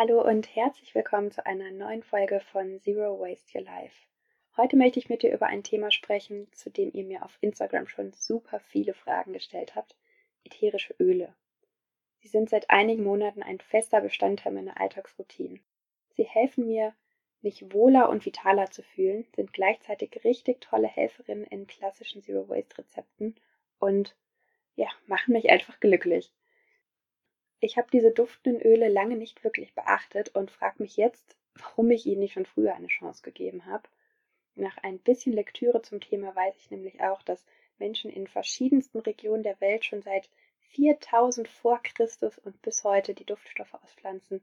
Hallo und herzlich willkommen zu einer neuen Folge von Zero Waste Your Life. Heute möchte ich mit dir über ein Thema sprechen, zu dem ihr mir auf Instagram schon super viele Fragen gestellt habt: ätherische Öle. Sie sind seit einigen Monaten ein fester Bestandteil meiner Alltagsroutine. Sie helfen mir, mich wohler und vitaler zu fühlen, sind gleichzeitig richtig tolle Helferinnen in klassischen Zero Waste Rezepten und ja, machen mich einfach glücklich. Ich habe diese duftenden Öle lange nicht wirklich beachtet und frage mich jetzt, warum ich ihnen nicht schon früher eine Chance gegeben habe. Nach ein bisschen Lektüre zum Thema weiß ich nämlich auch, dass Menschen in verschiedensten Regionen der Welt schon seit 4000 vor Christus und bis heute die Duftstoffe aus Pflanzen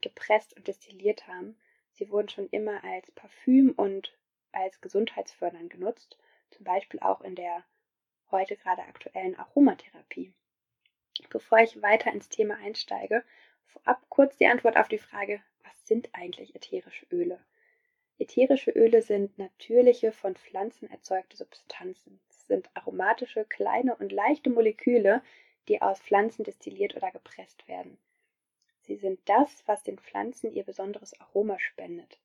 gepresst und destilliert haben. Sie wurden schon immer als Parfüm und als gesundheitsfördernd genutzt, zum Beispiel auch in der heute gerade aktuellen Aromatherapie. Bevor ich weiter ins Thema einsteige, vorab kurz die Antwort auf die Frage, was sind eigentlich ätherische Öle? Ätherische Öle sind natürliche, von Pflanzen erzeugte Substanzen. Es sind aromatische, kleine und leichte Moleküle, die aus Pflanzen destilliert oder gepresst werden. Sie sind das, was den Pflanzen ihr besonderes Aroma spendet.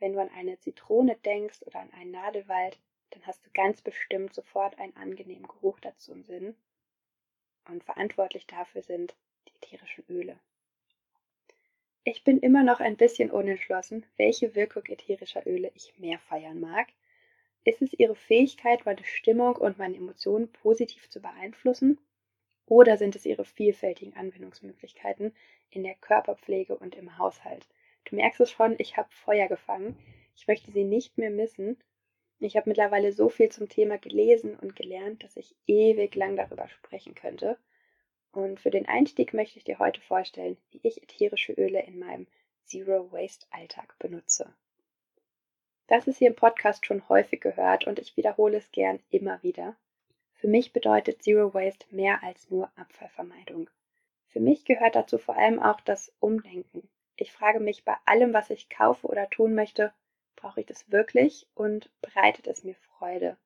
Wenn du an eine Zitrone denkst oder an einen Nadelwald, dann hast du ganz bestimmt sofort einen angenehmen Geruch dazu im Sinn und verantwortlich dafür sind die ätherischen Öle. Ich bin immer noch ein bisschen unentschlossen, welche Wirkung ätherischer Öle ich mehr feiern mag. Ist es ihre Fähigkeit, meine Stimmung und meine Emotionen positiv zu beeinflussen? Oder sind es ihre vielfältigen Anwendungsmöglichkeiten in der Körperpflege und im Haushalt? Du merkst es schon, ich habe Feuer gefangen. Ich möchte sie nicht mehr missen. Ich habe mittlerweile so viel zum Thema gelesen und gelernt, dass ich ewig lang darüber sprechen könnte. Und für den Einstieg möchte ich dir heute vorstellen, wie ich ätherische Öle in meinem Zero Waste Alltag benutze. Das ist hier im Podcast schon häufig gehört und ich wiederhole es gern immer wieder. Für mich bedeutet Zero Waste mehr als nur Abfallvermeidung. Für mich gehört dazu vor allem auch das Umdenken. Ich frage mich bei allem, was ich kaufe oder tun möchte, brauche ich das wirklich und bereitet es mir Freude?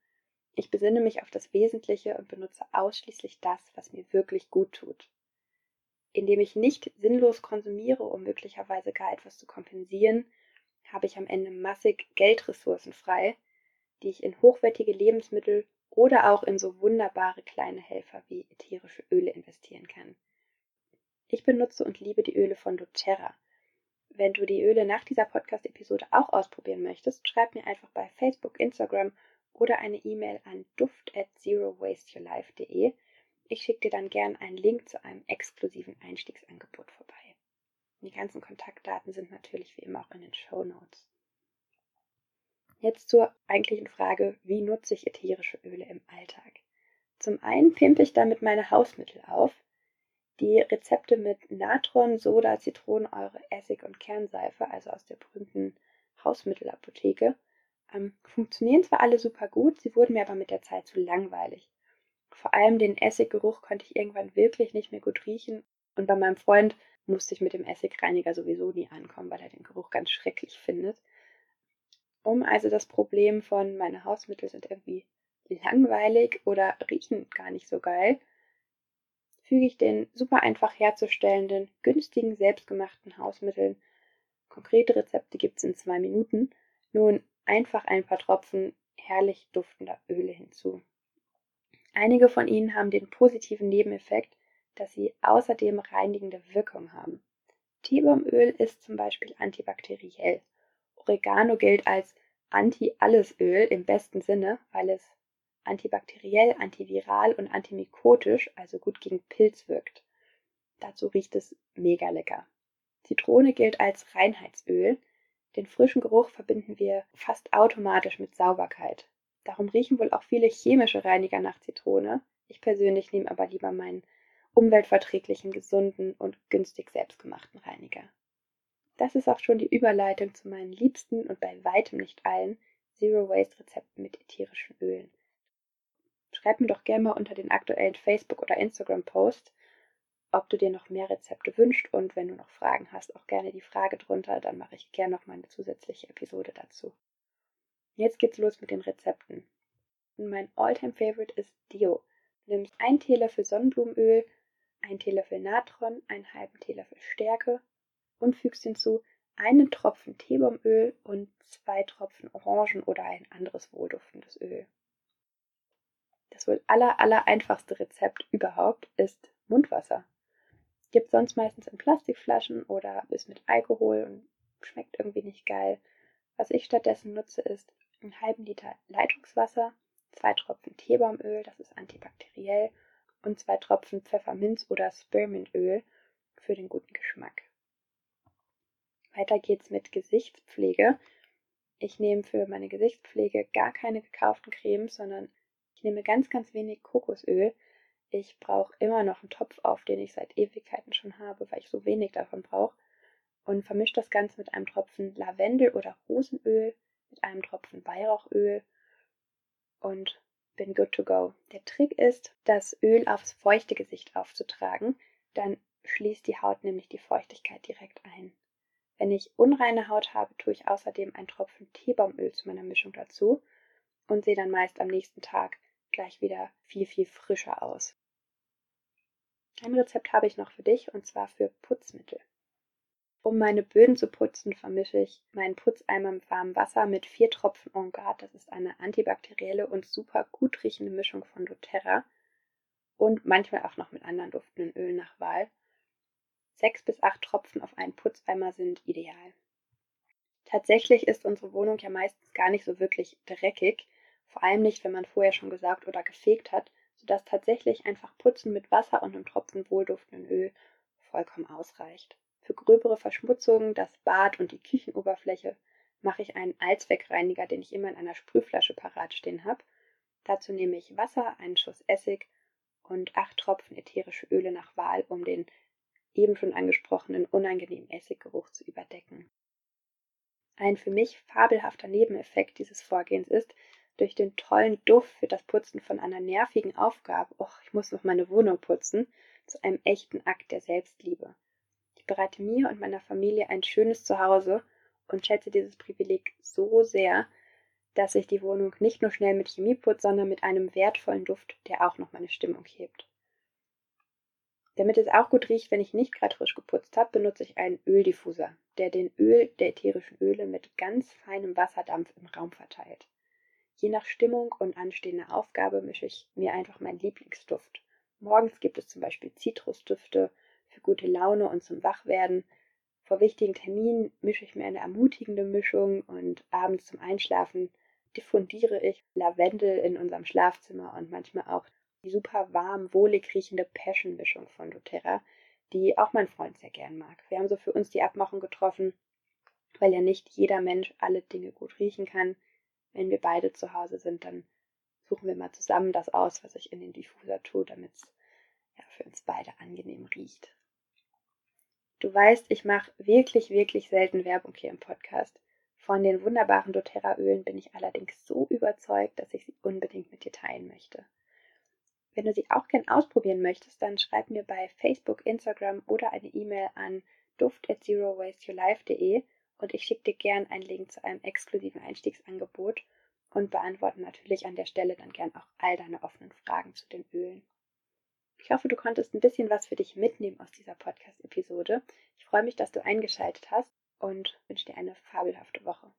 Ich besinne mich auf das Wesentliche und benutze ausschließlich das, was mir wirklich gut tut. Indem ich nicht sinnlos konsumiere, um möglicherweise gar etwas zu kompensieren, habe ich am Ende massig Geldressourcen frei, die ich in hochwertige Lebensmittel oder auch in so wunderbare kleine Helfer wie ätherische Öle investieren kann. Ich benutze und liebe die Öle von doTERRA. Wenn du die Öle nach dieser Podcast-Episode auch ausprobieren möchtest, schreib mir einfach bei Facebook, Instagram oder eine E-Mail an duft at zerowasteyourlife.de. Ich schicke dir dann gern einen Link zu einem exklusiven Einstiegsangebot vorbei. Die ganzen Kontaktdaten sind natürlich wie immer auch in den Show Notes. Jetzt zur eigentlichen Frage, wie nutze ich ätherische Öle im Alltag? Zum einen pimpe ich damit meine Hausmittel auf. Die Rezepte mit Natron, Soda, Zitronensäure, Essig und Kernseife, also aus der berühmten Hausmittelapotheke, ähm, funktionieren zwar alle super gut, sie wurden mir aber mit der Zeit zu langweilig. Vor allem den Essiggeruch konnte ich irgendwann wirklich nicht mehr gut riechen und bei meinem Freund musste ich mit dem Essigreiniger sowieso nie ankommen, weil er den Geruch ganz schrecklich findet. Um also das Problem von meine Hausmittel sind irgendwie langweilig oder riechen gar nicht so geil, füge den super einfach herzustellenden, günstigen, selbstgemachten Hausmitteln, konkrete Rezepte gibt es in zwei Minuten, nun einfach ein paar Tropfen herrlich duftender Öle hinzu. Einige von ihnen haben den positiven Nebeneffekt, dass sie außerdem reinigende Wirkung haben. Teebaumöl ist zum Beispiel antibakteriell. Oregano gilt als Anti-Alles-Öl im besten Sinne, weil es antibakteriell, antiviral und antimikotisch, also gut gegen Pilz wirkt. Dazu riecht es mega lecker. Zitrone gilt als Reinheitsöl. Den frischen Geruch verbinden wir fast automatisch mit Sauberkeit. Darum riechen wohl auch viele chemische Reiniger nach Zitrone. Ich persönlich nehme aber lieber meinen umweltverträglichen, gesunden und günstig selbstgemachten Reiniger. Das ist auch schon die Überleitung zu meinen liebsten und bei weitem nicht allen Zero Waste Rezepten mit ätherischen Ölen. Schreib mir doch gerne mal unter den aktuellen Facebook- oder Instagram-Post, ob du dir noch mehr Rezepte wünschst und wenn du noch Fragen hast, auch gerne die Frage drunter, dann mache ich gerne noch mal eine zusätzliche Episode dazu. Jetzt geht's los mit den Rezepten. Und mein Alltime Favorite ist Dio. Du nimmst einen Teelöffel Sonnenblumenöl, einen Teelöffel Natron, einen halben Teelöffel Stärke und fügst hinzu einen Tropfen Teebaumöl und zwei Tropfen Orangen oder ein anderes wohlduftendes Öl. Das wohl aller, aller einfachste Rezept überhaupt ist Mundwasser. Gibt sonst meistens in Plastikflaschen oder ist mit Alkohol und schmeckt irgendwie nicht geil. Was ich stattdessen nutze, ist einen halben Liter Leitungswasser, zwei Tropfen Teebaumöl, das ist antibakteriell, und zwei Tropfen Pfefferminz- oder Spearmintöl für den guten Geschmack. Weiter geht's mit Gesichtspflege. Ich nehme für meine Gesichtspflege gar keine gekauften Cremes, sondern ich nehme ganz, ganz wenig Kokosöl. Ich brauche immer noch einen Topf auf, den ich seit Ewigkeiten schon habe, weil ich so wenig davon brauche. Und vermische das Ganze mit einem Tropfen Lavendel- oder Rosenöl, mit einem Tropfen Weihrauchöl und bin good to go. Der Trick ist, das Öl aufs feuchte Gesicht aufzutragen. Dann schließt die Haut nämlich die Feuchtigkeit direkt ein. Wenn ich unreine Haut habe, tue ich außerdem einen Tropfen Teebaumöl zu meiner Mischung dazu und sehe dann meist am nächsten Tag gleich wieder viel, viel frischer aus. Ein Rezept habe ich noch für dich und zwar für Putzmittel. Um meine Böden zu putzen, vermische ich meinen Putzeimer mit warmem Wasser mit vier Tropfen On Guard. Das ist eine antibakterielle und super gut riechende Mischung von doTERRA und manchmal auch noch mit anderen duftenden Ölen nach Wahl. Sechs bis acht Tropfen auf einen Putzeimer sind ideal. Tatsächlich ist unsere Wohnung ja meistens gar nicht so wirklich dreckig, vor allem nicht, wenn man vorher schon gesaugt oder gefegt hat, sodass tatsächlich einfach Putzen mit Wasser und einem Tropfen wohlduftenden Öl vollkommen ausreicht. Für gröbere Verschmutzungen, das Bad und die Küchenoberfläche, mache ich einen Allzweckreiniger, den ich immer in einer Sprühflasche parat stehen habe. Dazu nehme ich Wasser, einen Schuss Essig und acht Tropfen ätherische Öle nach Wahl, um den eben schon angesprochenen unangenehmen Essiggeruch zu überdecken. Ein für mich fabelhafter Nebeneffekt dieses Vorgehens ist, durch den tollen Duft für das Putzen von einer nervigen Aufgabe, och, ich muss noch meine Wohnung putzen, zu einem echten Akt der Selbstliebe. Ich bereite mir und meiner Familie ein schönes Zuhause und schätze dieses Privileg so sehr, dass ich die Wohnung nicht nur schnell mit Chemie putze, sondern mit einem wertvollen Duft, der auch noch meine Stimmung hebt. Damit es auch gut riecht, wenn ich nicht gerade frisch geputzt habe, benutze ich einen Öldiffuser, der den Öl der ätherischen Öle mit ganz feinem Wasserdampf im Raum verteilt. Je nach Stimmung und anstehender Aufgabe mische ich mir einfach meinen Lieblingsduft. Morgens gibt es zum Beispiel Zitrusdüfte, für gute Laune und zum Wachwerden. Vor wichtigen Terminen mische ich mir eine ermutigende Mischung und abends zum Einschlafen diffundiere ich Lavendel in unserem Schlafzimmer und manchmal auch die super warm, wohlig riechende Passion-Mischung von doTERRA, die auch mein Freund sehr gern mag. Wir haben so für uns die Abmachung getroffen, weil ja nicht jeder Mensch alle Dinge gut riechen kann. Wenn wir beide zu Hause sind, dann suchen wir mal zusammen das aus, was ich in den Diffuser tue, damit es ja, für uns beide angenehm riecht. Du weißt, ich mache wirklich, wirklich selten Werbung hier im Podcast. Von den wunderbaren doTERRA-Ölen bin ich allerdings so überzeugt, dass ich sie unbedingt mit dir teilen möchte. Wenn du sie auch gern ausprobieren möchtest, dann schreib mir bei Facebook, Instagram oder eine E-Mail an duft at zerowasteyourlife.de und ich schicke dir gern einen Link zu einem exklusiven Einstiegsangebot und beantworte natürlich an der Stelle dann gern auch all deine offenen Fragen zu den Ölen. Ich hoffe, du konntest ein bisschen was für dich mitnehmen aus dieser Podcast-Episode. Ich freue mich, dass du eingeschaltet hast und wünsche dir eine fabelhafte Woche.